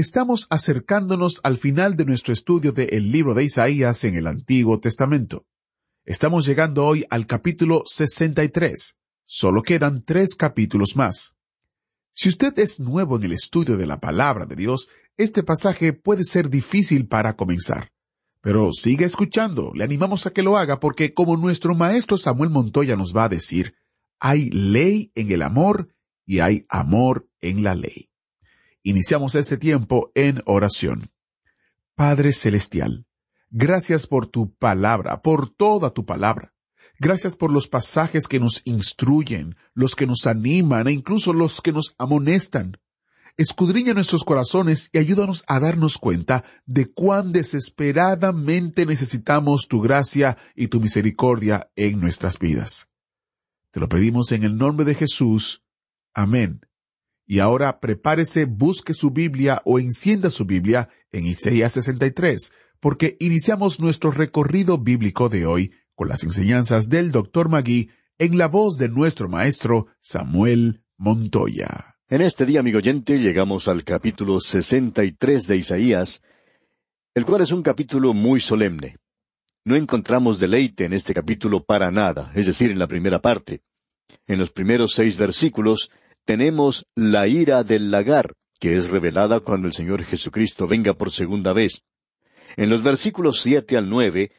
Estamos acercándonos al final de nuestro estudio de el libro de Isaías en el Antiguo Testamento. Estamos llegando hoy al capítulo 63. Solo quedan tres capítulos más. Si usted es nuevo en el estudio de la palabra de Dios, este pasaje puede ser difícil para comenzar. Pero sigue escuchando, le animamos a que lo haga porque como nuestro maestro Samuel Montoya nos va a decir, hay ley en el amor y hay amor en la ley. Iniciamos este tiempo en oración. Padre Celestial, gracias por tu palabra, por toda tu palabra. Gracias por los pasajes que nos instruyen, los que nos animan e incluso los que nos amonestan. Escudriña nuestros corazones y ayúdanos a darnos cuenta de cuán desesperadamente necesitamos tu gracia y tu misericordia en nuestras vidas. Te lo pedimos en el nombre de Jesús. Amén. Y ahora prepárese, busque su Biblia o encienda su Biblia en Isaías 63, porque iniciamos nuestro recorrido bíblico de hoy con las enseñanzas del Dr. Magui en la voz de nuestro maestro Samuel Montoya. En este día, amigo oyente, llegamos al capítulo 63 de Isaías, el cual es un capítulo muy solemne. No encontramos deleite en este capítulo para nada, es decir, en la primera parte. En los primeros seis versículos tenemos la ira del lagar, que es revelada cuando el Señor Jesucristo venga por segunda vez. En los versículos siete al nueve,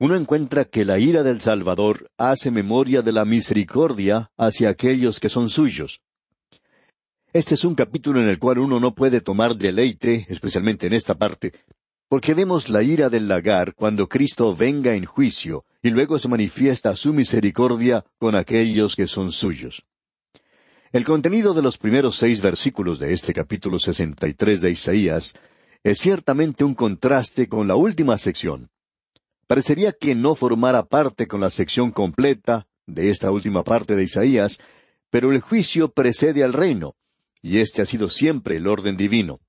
uno encuentra que la ira del Salvador hace memoria de la misericordia hacia aquellos que son suyos. Este es un capítulo en el cual uno no puede tomar deleite, especialmente en esta parte, porque vemos la ira del lagar cuando Cristo venga en juicio, y luego se manifiesta su misericordia con aquellos que son suyos. El contenido de los primeros seis versículos de este capítulo sesenta y tres de Isaías es ciertamente un contraste con la última sección. Parecería que no formara parte con la sección completa de esta última parte de Isaías, pero el juicio precede al reino, y este ha sido siempre el orden divino.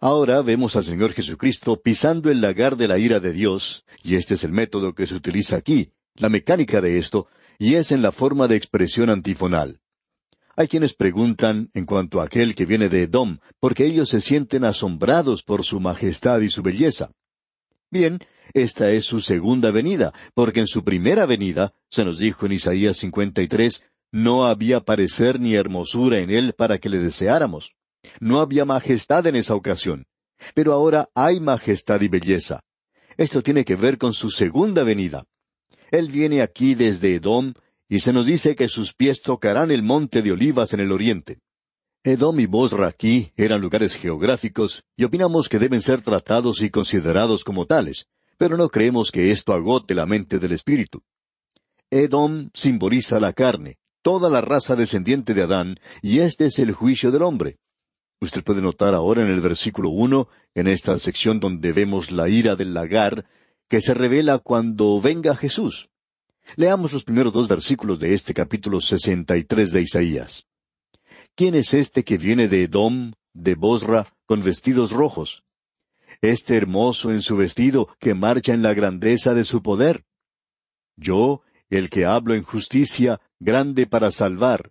Ahora vemos al Señor Jesucristo pisando el lagar de la ira de Dios, y este es el método que se utiliza aquí, la mecánica de esto, y es en la forma de expresión antifonal. Hay quienes preguntan en cuanto a aquel que viene de Edom, porque ellos se sienten asombrados por su majestad y su belleza. Bien, esta es su segunda venida, porque en su primera venida, se nos dijo en Isaías 53, no había parecer ni hermosura en él para que le deseáramos. No había majestad en esa ocasión. Pero ahora hay majestad y belleza. Esto tiene que ver con su segunda venida. Él viene aquí desde Edom, y se nos dice que sus pies tocarán el monte de olivas en el oriente. Edom y Bosra aquí eran lugares geográficos y opinamos que deben ser tratados y considerados como tales, pero no creemos que esto agote la mente del espíritu. Edom simboliza la carne, toda la raza descendiente de Adán, y este es el juicio del hombre. Usted puede notar ahora en el versículo uno, en esta sección donde vemos la ira del lagar, que se revela cuando venga Jesús. Leamos los primeros dos versículos de este capítulo sesenta y tres de Isaías. ¿Quién es este que viene de Edom, de Bosra, con vestidos rojos? Este hermoso en su vestido, que marcha en la grandeza de su poder. Yo, el que hablo en justicia, grande para salvar.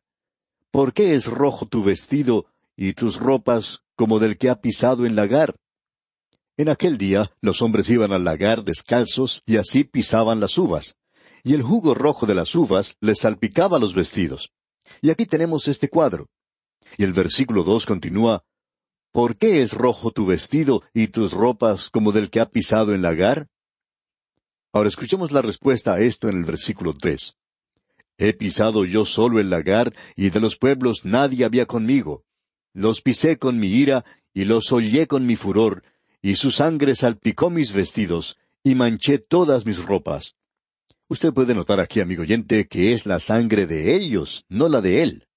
¿Por qué es rojo tu vestido y tus ropas como del que ha pisado en lagar? En aquel día los hombres iban al lagar descalzos y así pisaban las uvas y el jugo rojo de las uvas les salpicaba los vestidos. Y aquí tenemos este cuadro. Y el versículo dos continúa, ¿Por qué es rojo tu vestido y tus ropas como del que ha pisado en lagar? Ahora escuchemos la respuesta a esto en el versículo tres. He pisado yo solo el lagar, y de los pueblos nadie había conmigo. Los pisé con mi ira, y los hollé con mi furor, y su sangre salpicó mis vestidos, y manché todas mis ropas. Usted puede notar aquí, amigo oyente, que es la sangre de ellos, no la de él.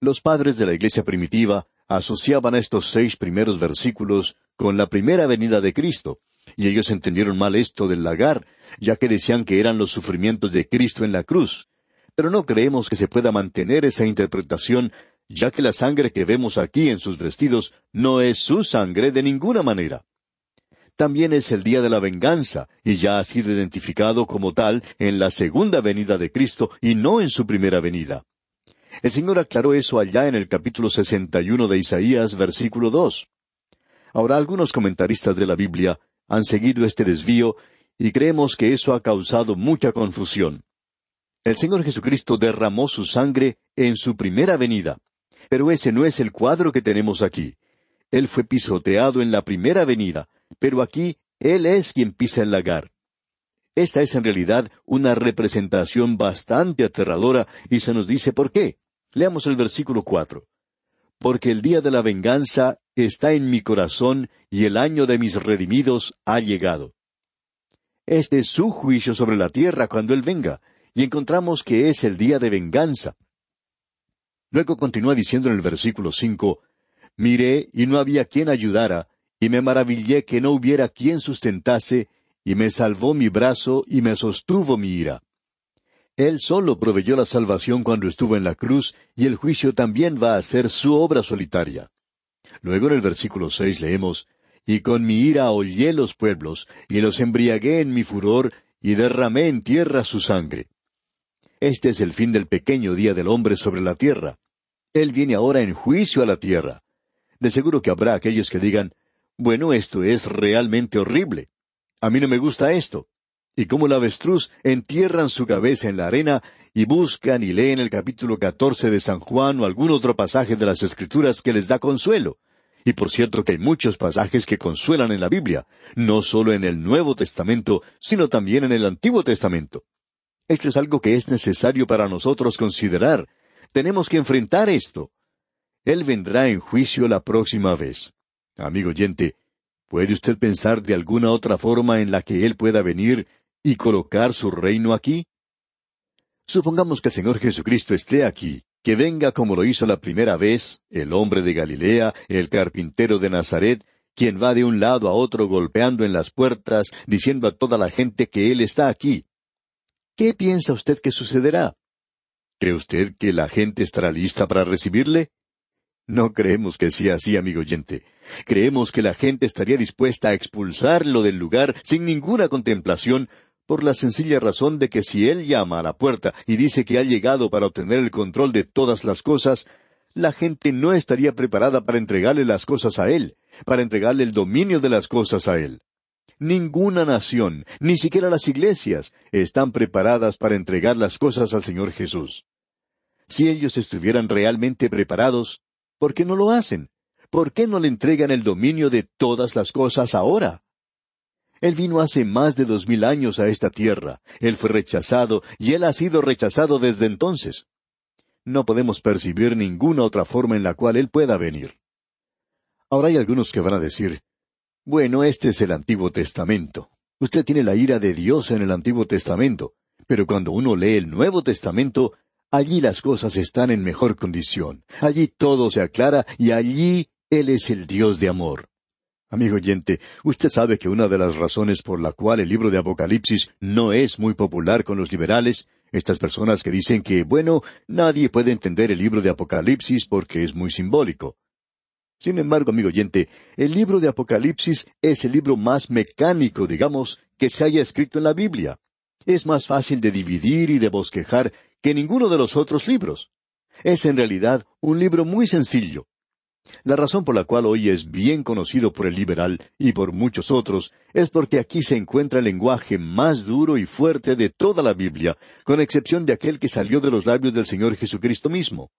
Los padres de la iglesia primitiva asociaban estos seis primeros versículos con la primera venida de Cristo, y ellos entendieron mal esto del lagar, ya que decían que eran los sufrimientos de Cristo en la cruz. Pero no creemos que se pueda mantener esa interpretación, ya que la sangre que vemos aquí en sus vestidos no es su sangre de ninguna manera. También es el día de la venganza, y ya ha sido identificado como tal en la segunda venida de Cristo y no en su primera venida. El Señor aclaró eso allá en el capítulo sesenta y uno de Isaías, versículo dos. Ahora algunos comentaristas de la Biblia han seguido este desvío y creemos que eso ha causado mucha confusión. El Señor Jesucristo derramó su sangre en su primera venida, pero ese no es el cuadro que tenemos aquí. Él fue pisoteado en la primera venida, pero aquí Él es quien pisa el lagar. Esta es en realidad una representación bastante aterradora y se nos dice por qué. Leamos el versículo cuatro. Porque el día de la venganza está en mi corazón y el año de mis redimidos ha llegado. Este es su juicio sobre la tierra cuando Él venga, y encontramos que es el día de venganza. Luego continúa diciendo en el versículo cinco, Miré y no había quien ayudara, y me maravillé que no hubiera quien sustentase, y me salvó mi brazo y me sostuvo mi ira. Él solo proveyó la salvación cuando estuvo en la cruz, y el juicio también va a ser su obra solitaria. Luego en el versículo seis leemos, Y con mi ira hollé los pueblos, y los embriagué en mi furor, y derramé en tierra su sangre. Este es el fin del pequeño día del hombre sobre la tierra. Él viene ahora en juicio a la tierra. De seguro que habrá aquellos que digan, bueno, esto es realmente horrible. A mí no me gusta esto. Y como el avestruz entierran su cabeza en la arena y buscan y leen el capítulo catorce de San Juan o algún otro pasaje de las Escrituras que les da consuelo. Y por cierto que hay muchos pasajes que consuelan en la Biblia, no solo en el Nuevo Testamento, sino también en el Antiguo Testamento. Esto es algo que es necesario para nosotros considerar. Tenemos que enfrentar esto. Él vendrá en juicio la próxima vez. Amigo oyente, ¿puede usted pensar de alguna otra forma en la que Él pueda venir y colocar su reino aquí? Supongamos que el Señor Jesucristo esté aquí, que venga como lo hizo la primera vez, el hombre de Galilea, el carpintero de Nazaret, quien va de un lado a otro golpeando en las puertas, diciendo a toda la gente que Él está aquí. ¿Qué piensa usted que sucederá? ¿Cree usted que la gente estará lista para recibirle? No creemos que sea así, amigo oyente. Creemos que la gente estaría dispuesta a expulsarlo del lugar sin ninguna contemplación, por la sencilla razón de que si él llama a la puerta y dice que ha llegado para obtener el control de todas las cosas, la gente no estaría preparada para entregarle las cosas a él, para entregarle el dominio de las cosas a él. Ninguna nación, ni siquiera las iglesias, están preparadas para entregar las cosas al Señor Jesús. Si ellos estuvieran realmente preparados, ¿Por qué no lo hacen? ¿Por qué no le entregan el dominio de todas las cosas ahora? Él vino hace más de dos mil años a esta tierra, Él fue rechazado y Él ha sido rechazado desde entonces. No podemos percibir ninguna otra forma en la cual Él pueda venir. Ahora hay algunos que van a decir, bueno, este es el Antiguo Testamento. Usted tiene la ira de Dios en el Antiguo Testamento, pero cuando uno lee el Nuevo Testamento, Allí las cosas están en mejor condición. Allí todo se aclara y allí Él es el Dios de amor. Amigo oyente, usted sabe que una de las razones por la cual el libro de Apocalipsis no es muy popular con los liberales, estas personas que dicen que, bueno, nadie puede entender el libro de Apocalipsis porque es muy simbólico. Sin embargo, amigo oyente, el libro de Apocalipsis es el libro más mecánico, digamos, que se haya escrito en la Biblia. Es más fácil de dividir y de bosquejar que ninguno de los otros libros. Es en realidad un libro muy sencillo. La razón por la cual hoy es bien conocido por el liberal y por muchos otros es porque aquí se encuentra el lenguaje más duro y fuerte de toda la Biblia, con excepción de aquel que salió de los labios del Señor Jesucristo mismo.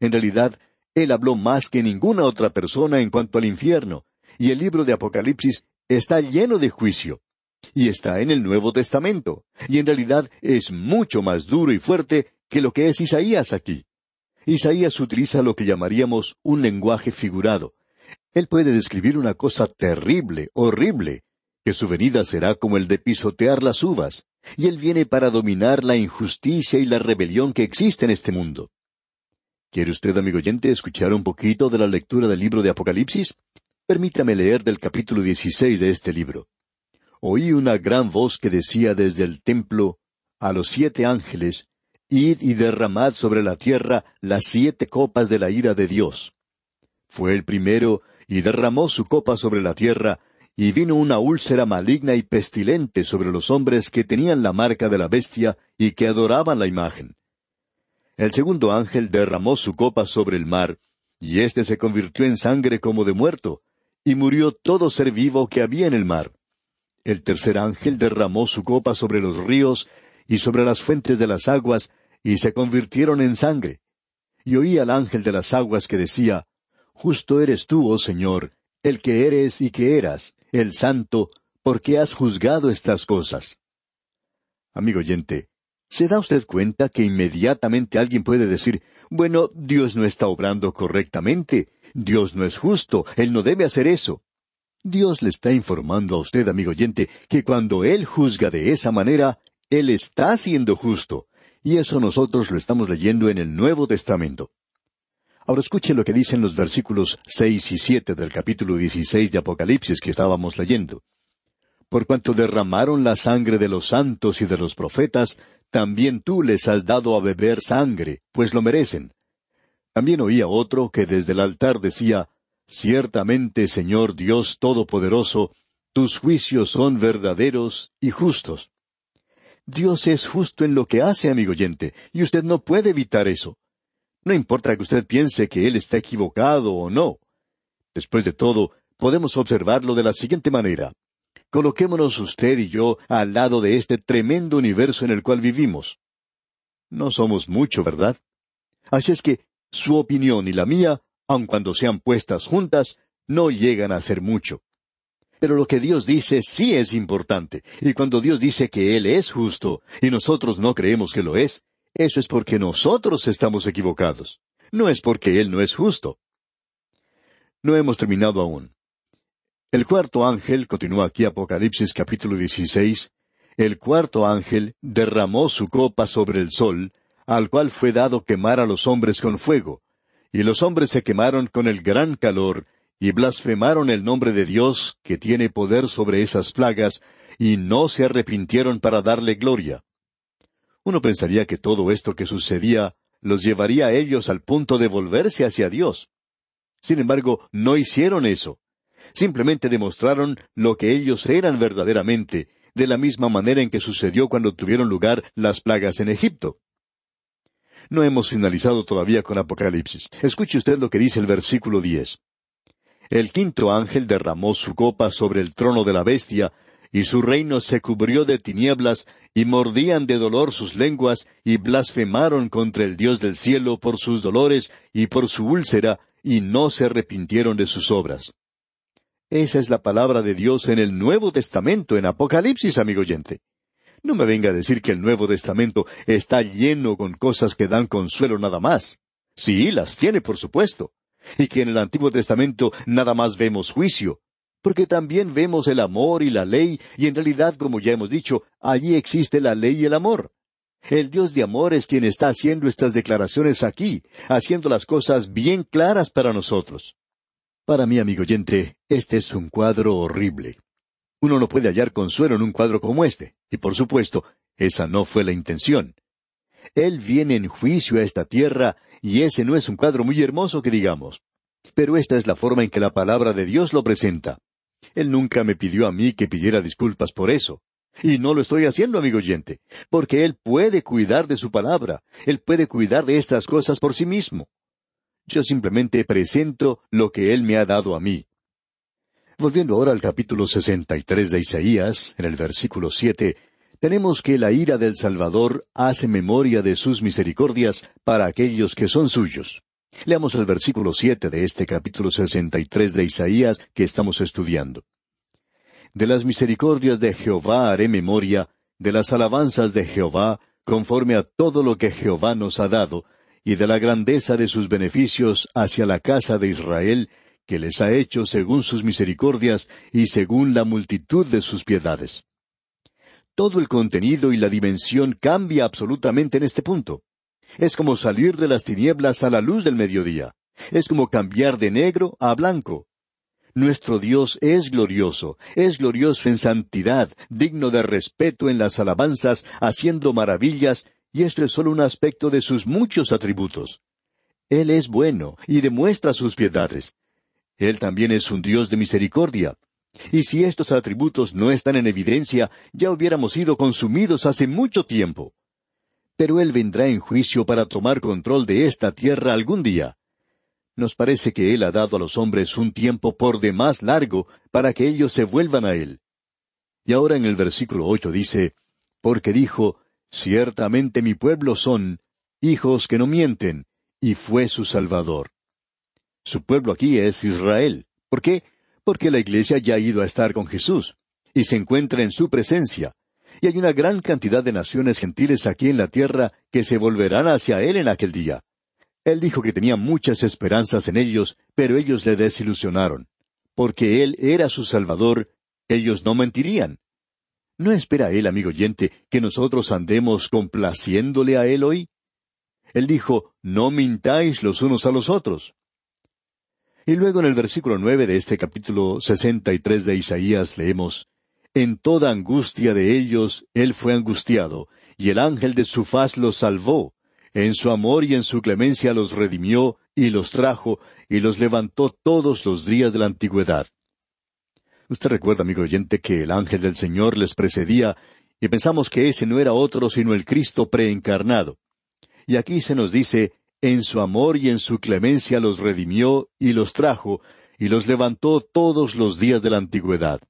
En realidad, Él habló más que ninguna otra persona en cuanto al infierno, y el libro de Apocalipsis está lleno de juicio y está en el Nuevo Testamento, y en realidad es mucho más duro y fuerte que lo que es Isaías aquí. Isaías utiliza lo que llamaríamos un lenguaje figurado. Él puede describir una cosa terrible, horrible, que su venida será como el de pisotear las uvas, y él viene para dominar la injusticia y la rebelión que existe en este mundo. ¿Quiere usted, amigo oyente, escuchar un poquito de la lectura del libro de Apocalipsis? Permítame leer del capítulo 16 de este libro. Oí una gran voz que decía desde el templo a los siete ángeles, Id y derramad sobre la tierra las siete copas de la ira de Dios. Fue el primero, y derramó su copa sobre la tierra, y vino una úlcera maligna y pestilente sobre los hombres que tenían la marca de la bestia y que adoraban la imagen. El segundo ángel derramó su copa sobre el mar, y éste se convirtió en sangre como de muerto, y murió todo ser vivo que había en el mar. El tercer ángel derramó su copa sobre los ríos y sobre las fuentes de las aguas, y se convirtieron en sangre. Y oí al ángel de las aguas que decía, Justo eres tú, oh Señor, el que eres y que eras, el santo, porque has juzgado estas cosas. Amigo oyente, ¿Se da usted cuenta que inmediatamente alguien puede decir, bueno, Dios no está obrando correctamente, Dios no es justo, Él no debe hacer eso? Dios le está informando a usted, amigo oyente, que cuando Él juzga de esa manera, Él está siendo justo. Y eso nosotros lo estamos leyendo en el Nuevo Testamento. Ahora escuche lo que dicen los versículos seis y siete del capítulo dieciséis de Apocalipsis que estábamos leyendo. Por cuanto derramaron la sangre de los santos y de los profetas, también tú les has dado a beber sangre, pues lo merecen. También oía otro que desde el altar decía, Ciertamente, Señor Dios Todopoderoso, tus juicios son verdaderos y justos. Dios es justo en lo que hace, amigo oyente, y usted no puede evitar eso. No importa que usted piense que Él está equivocado o no. Después de todo, podemos observarlo de la siguiente manera. Coloquémonos usted y yo al lado de este tremendo universo en el cual vivimos. No somos mucho, ¿verdad? Así es que su opinión y la mía, aun cuando sean puestas juntas, no llegan a ser mucho. Pero lo que Dios dice sí es importante, y cuando Dios dice que Él es justo, y nosotros no creemos que lo es, eso es porque nosotros estamos equivocados. No es porque Él no es justo. No hemos terminado aún. El cuarto ángel, continúa aquí Apocalipsis capítulo 16, el cuarto ángel derramó su copa sobre el sol, al cual fue dado quemar a los hombres con fuego. Y los hombres se quemaron con el gran calor, y blasfemaron el nombre de Dios, que tiene poder sobre esas plagas, y no se arrepintieron para darle gloria. Uno pensaría que todo esto que sucedía los llevaría a ellos al punto de volverse hacia Dios. Sin embargo, no hicieron eso simplemente demostraron lo que ellos eran verdaderamente, de la misma manera en que sucedió cuando tuvieron lugar las plagas en Egipto. No hemos finalizado todavía con Apocalipsis. Escuche usted lo que dice el versículo diez. El quinto ángel derramó su copa sobre el trono de la bestia, y su reino se cubrió de tinieblas, y mordían de dolor sus lenguas, y blasfemaron contra el Dios del cielo por sus dolores y por su úlcera, y no se arrepintieron de sus obras. Esa es la palabra de Dios en el Nuevo Testamento, en Apocalipsis, amigo oyente. No me venga a decir que el Nuevo Testamento está lleno con cosas que dan consuelo nada más. Sí, las tiene, por supuesto. Y que en el Antiguo Testamento nada más vemos juicio, porque también vemos el amor y la ley, y en realidad, como ya hemos dicho, allí existe la ley y el amor. El Dios de amor es quien está haciendo estas declaraciones aquí, haciendo las cosas bien claras para nosotros. Para mí, amigo oyente, este es un cuadro horrible. Uno no puede hallar consuelo en un cuadro como este, y por supuesto, esa no fue la intención. Él viene en juicio a esta tierra, y ese no es un cuadro muy hermoso que digamos. Pero esta es la forma en que la palabra de Dios lo presenta. Él nunca me pidió a mí que pidiera disculpas por eso. Y no lo estoy haciendo, amigo oyente, porque Él puede cuidar de su palabra, Él puede cuidar de estas cosas por sí mismo. Yo simplemente presento lo que Él me ha dado a mí. Volviendo ahora al capítulo sesenta y tres de Isaías, en el versículo siete, tenemos que la ira del Salvador hace memoria de sus misericordias para aquellos que son suyos. Leamos el versículo siete de este capítulo sesenta y tres de Isaías que estamos estudiando. De las misericordias de Jehová haré memoria, de las alabanzas de Jehová, conforme a todo lo que Jehová nos ha dado, y de la grandeza de sus beneficios hacia la casa de Israel, que les ha hecho según sus misericordias y según la multitud de sus piedades. Todo el contenido y la dimensión cambia absolutamente en este punto. Es como salir de las tinieblas a la luz del mediodía. Es como cambiar de negro a blanco. Nuestro Dios es glorioso, es glorioso en santidad, digno de respeto en las alabanzas, haciendo maravillas, y esto es solo un aspecto de sus muchos atributos. Él es bueno y demuestra sus piedades. Él también es un Dios de misericordia. Y si estos atributos no están en evidencia, ya hubiéramos sido consumidos hace mucho tiempo. Pero Él vendrá en juicio para tomar control de esta tierra algún día nos parece que Él ha dado a los hombres un tiempo por demás largo para que ellos se vuelvan a Él. Y ahora en el versículo ocho dice, porque dijo, ciertamente mi pueblo son hijos que no mienten, y fue su Salvador. Su pueblo aquí es Israel. ¿Por qué? Porque la iglesia ya ha ido a estar con Jesús, y se encuentra en su presencia. Y hay una gran cantidad de naciones gentiles aquí en la tierra que se volverán hacia Él en aquel día. Él dijo que tenía muchas esperanzas en ellos, pero ellos le desilusionaron. Porque Él era su Salvador, ellos no mentirían. ¿No espera Él, amigo oyente, que nosotros andemos complaciéndole a Él hoy? Él dijo, No mintáis los unos a los otros. Y luego en el versículo nueve de este capítulo sesenta y tres de Isaías leemos, En toda angustia de ellos Él fue angustiado, y el ángel de su faz los salvó, en su amor y en su clemencia los redimió y los trajo y los levantó todos los días de la antigüedad. Usted recuerda, amigo oyente, que el ángel del Señor les precedía y pensamos que ese no era otro sino el Cristo preencarnado. Y aquí se nos dice, en su amor y en su clemencia los redimió y los trajo y los levantó todos los días de la antigüedad.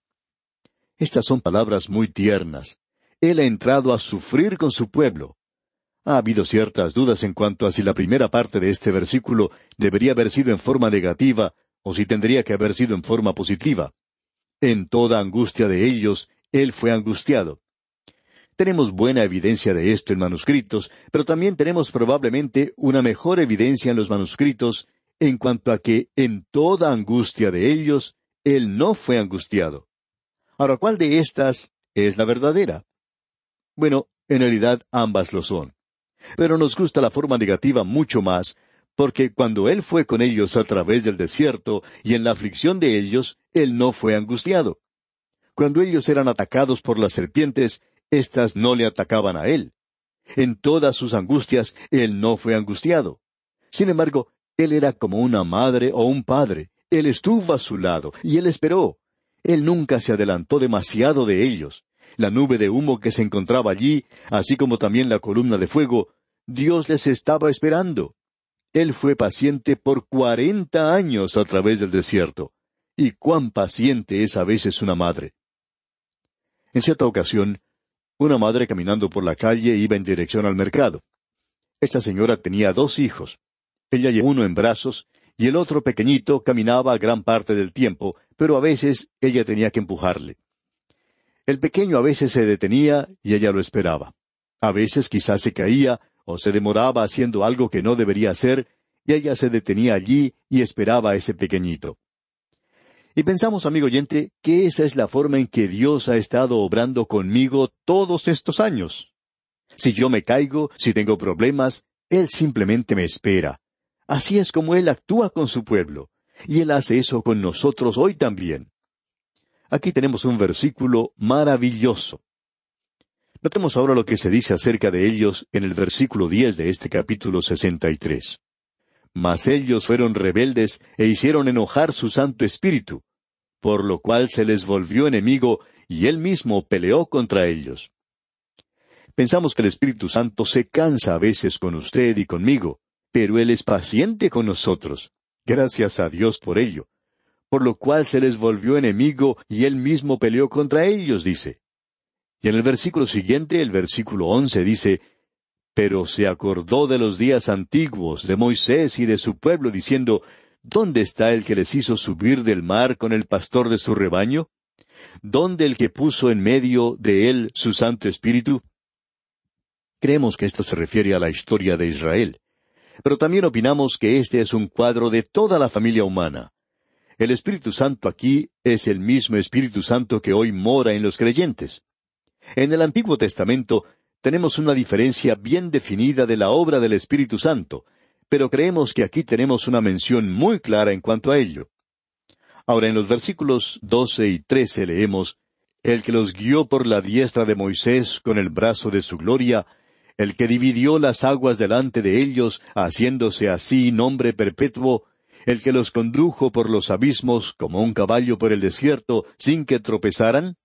Estas son palabras muy tiernas. Él ha entrado a sufrir con su pueblo. Ha habido ciertas dudas en cuanto a si la primera parte de este versículo debería haber sido en forma negativa o si tendría que haber sido en forma positiva. En toda angustia de ellos, Él fue angustiado. Tenemos buena evidencia de esto en manuscritos, pero también tenemos probablemente una mejor evidencia en los manuscritos en cuanto a que en toda angustia de ellos, Él no fue angustiado. Ahora, ¿cuál de estas es la verdadera? Bueno, en realidad ambas lo son. Pero nos gusta la forma negativa mucho más, porque cuando Él fue con ellos a través del desierto y en la aflicción de ellos, Él no fue angustiado. Cuando ellos eran atacados por las serpientes, éstas no le atacaban a Él. En todas sus angustias, Él no fue angustiado. Sin embargo, Él era como una madre o un padre. Él estuvo a su lado y Él esperó. Él nunca se adelantó demasiado de ellos la nube de humo que se encontraba allí, así como también la columna de fuego, Dios les estaba esperando. Él fue paciente por cuarenta años a través del desierto. Y cuán paciente es a veces una madre. En cierta ocasión, una madre caminando por la calle iba en dirección al mercado. Esta señora tenía dos hijos. Ella llevó uno en brazos y el otro pequeñito caminaba gran parte del tiempo, pero a veces ella tenía que empujarle. El pequeño a veces se detenía y ella lo esperaba. A veces quizás se caía o se demoraba haciendo algo que no debería hacer, y ella se detenía allí y esperaba a ese pequeñito. Y pensamos, amigo oyente, que esa es la forma en que Dios ha estado obrando conmigo todos estos años. Si yo me caigo, si tengo problemas, Él simplemente me espera. Así es como Él actúa con su pueblo. Y Él hace eso con nosotros hoy también. Aquí tenemos un versículo maravilloso. Notemos ahora lo que se dice acerca de ellos en el versículo diez de este capítulo sesenta y tres. Mas ellos fueron rebeldes e hicieron enojar su Santo Espíritu, por lo cual se les volvió enemigo y él mismo peleó contra ellos. Pensamos que el Espíritu Santo se cansa a veces con usted y conmigo, pero Él es paciente con nosotros. Gracias a Dios por ello por lo cual se les volvió enemigo y él mismo peleó contra ellos, dice. Y en el versículo siguiente, el versículo once, dice, Pero se acordó de los días antiguos, de Moisés y de su pueblo, diciendo, ¿Dónde está el que les hizo subir del mar con el pastor de su rebaño? ¿Dónde el que puso en medio de él su Santo Espíritu? Creemos que esto se refiere a la historia de Israel. Pero también opinamos que este es un cuadro de toda la familia humana. El Espíritu Santo aquí es el mismo Espíritu Santo que hoy mora en los creyentes. En el Antiguo Testamento tenemos una diferencia bien definida de la obra del Espíritu Santo, pero creemos que aquí tenemos una mención muy clara en cuanto a ello. Ahora en los versículos doce y trece leemos El que los guió por la diestra de Moisés con el brazo de su gloria, el que dividió las aguas delante de ellos, haciéndose así nombre perpetuo, el que los condujo por los abismos como un caballo por el desierto, sin que tropezaran?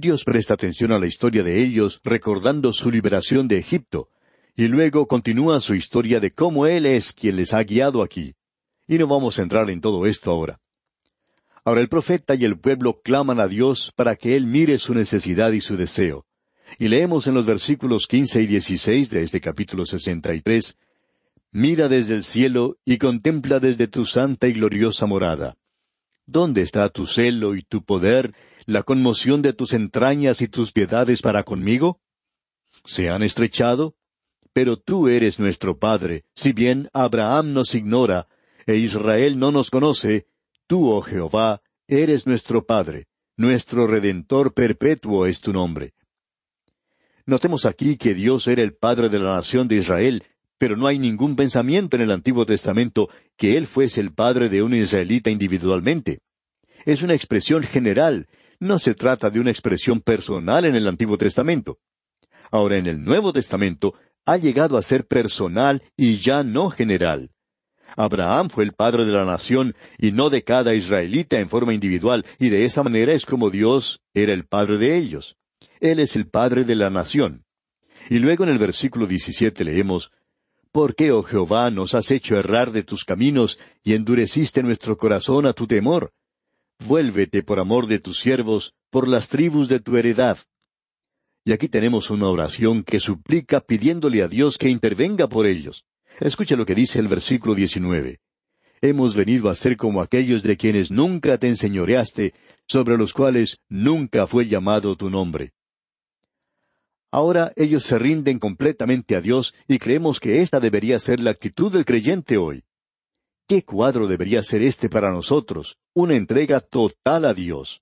Dios presta atención a la historia de ellos, recordando su liberación de Egipto, y luego continúa su historia de cómo Él es quien les ha guiado aquí. Y no vamos a entrar en todo esto ahora. Ahora el profeta y el pueblo claman a Dios para que Él mire su necesidad y su deseo. Y leemos en los versículos quince y dieciséis de este capítulo sesenta y tres Mira desde el cielo y contempla desde tu santa y gloriosa morada. ¿Dónde está tu celo y tu poder, la conmoción de tus entrañas y tus piedades para conmigo? ¿Se han estrechado? Pero tú eres nuestro Padre, si bien Abraham nos ignora, e Israel no nos conoce, tú, oh Jehová, eres nuestro Padre, nuestro Redentor perpetuo es tu nombre. Notemos aquí que Dios era el Padre de la nación de Israel, pero no hay ningún pensamiento en el Antiguo Testamento que Él fuese el Padre de un israelita individualmente. Es una expresión general, no se trata de una expresión personal en el Antiguo Testamento. Ahora en el Nuevo Testamento ha llegado a ser personal y ya no general. Abraham fue el padre de la nación y no de cada israelita en forma individual, y de esa manera es como Dios era el padre de ellos. Él es el padre de la nación. Y luego en el versículo 17 leemos, ¿Por qué, oh Jehová, nos has hecho errar de tus caminos y endureciste nuestro corazón a tu temor? Vuélvete por amor de tus siervos, por las tribus de tu heredad. Y aquí tenemos una oración que suplica pidiéndole a Dios que intervenga por ellos. Escucha lo que dice el versículo 19. Hemos venido a ser como aquellos de quienes nunca te enseñoreaste, sobre los cuales nunca fue llamado tu nombre. Ahora ellos se rinden completamente a Dios y creemos que esta debería ser la actitud del creyente hoy. ¿Qué cuadro debería ser este para nosotros? Una entrega total a Dios.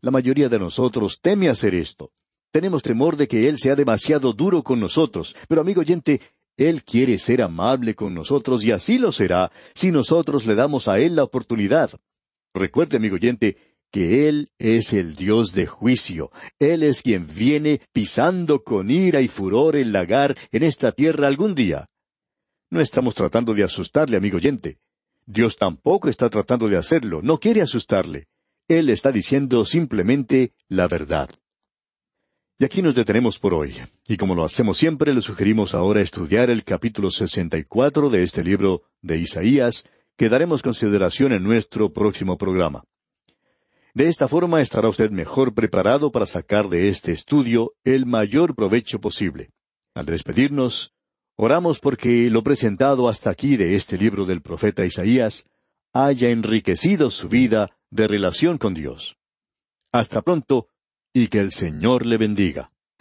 La mayoría de nosotros teme hacer esto. Tenemos temor de que Él sea demasiado duro con nosotros, pero amigo oyente, Él quiere ser amable con nosotros y así lo será si nosotros le damos a Él la oportunidad. Recuerde, amigo oyente, que Él es el Dios de juicio. Él es quien viene pisando con ira y furor el lagar en esta tierra algún día. No estamos tratando de asustarle, amigo oyente. Dios tampoco está tratando de hacerlo, no quiere asustarle. Él está diciendo simplemente la verdad. Y aquí nos detenemos por hoy, y como lo hacemos siempre, le sugerimos ahora estudiar el capítulo sesenta y cuatro de este libro de Isaías, que daremos consideración en nuestro próximo programa. De esta forma estará usted mejor preparado para sacar de este estudio el mayor provecho posible. Al despedirnos, Oramos porque lo presentado hasta aquí de este libro del profeta Isaías haya enriquecido su vida de relación con Dios. Hasta pronto y que el Señor le bendiga.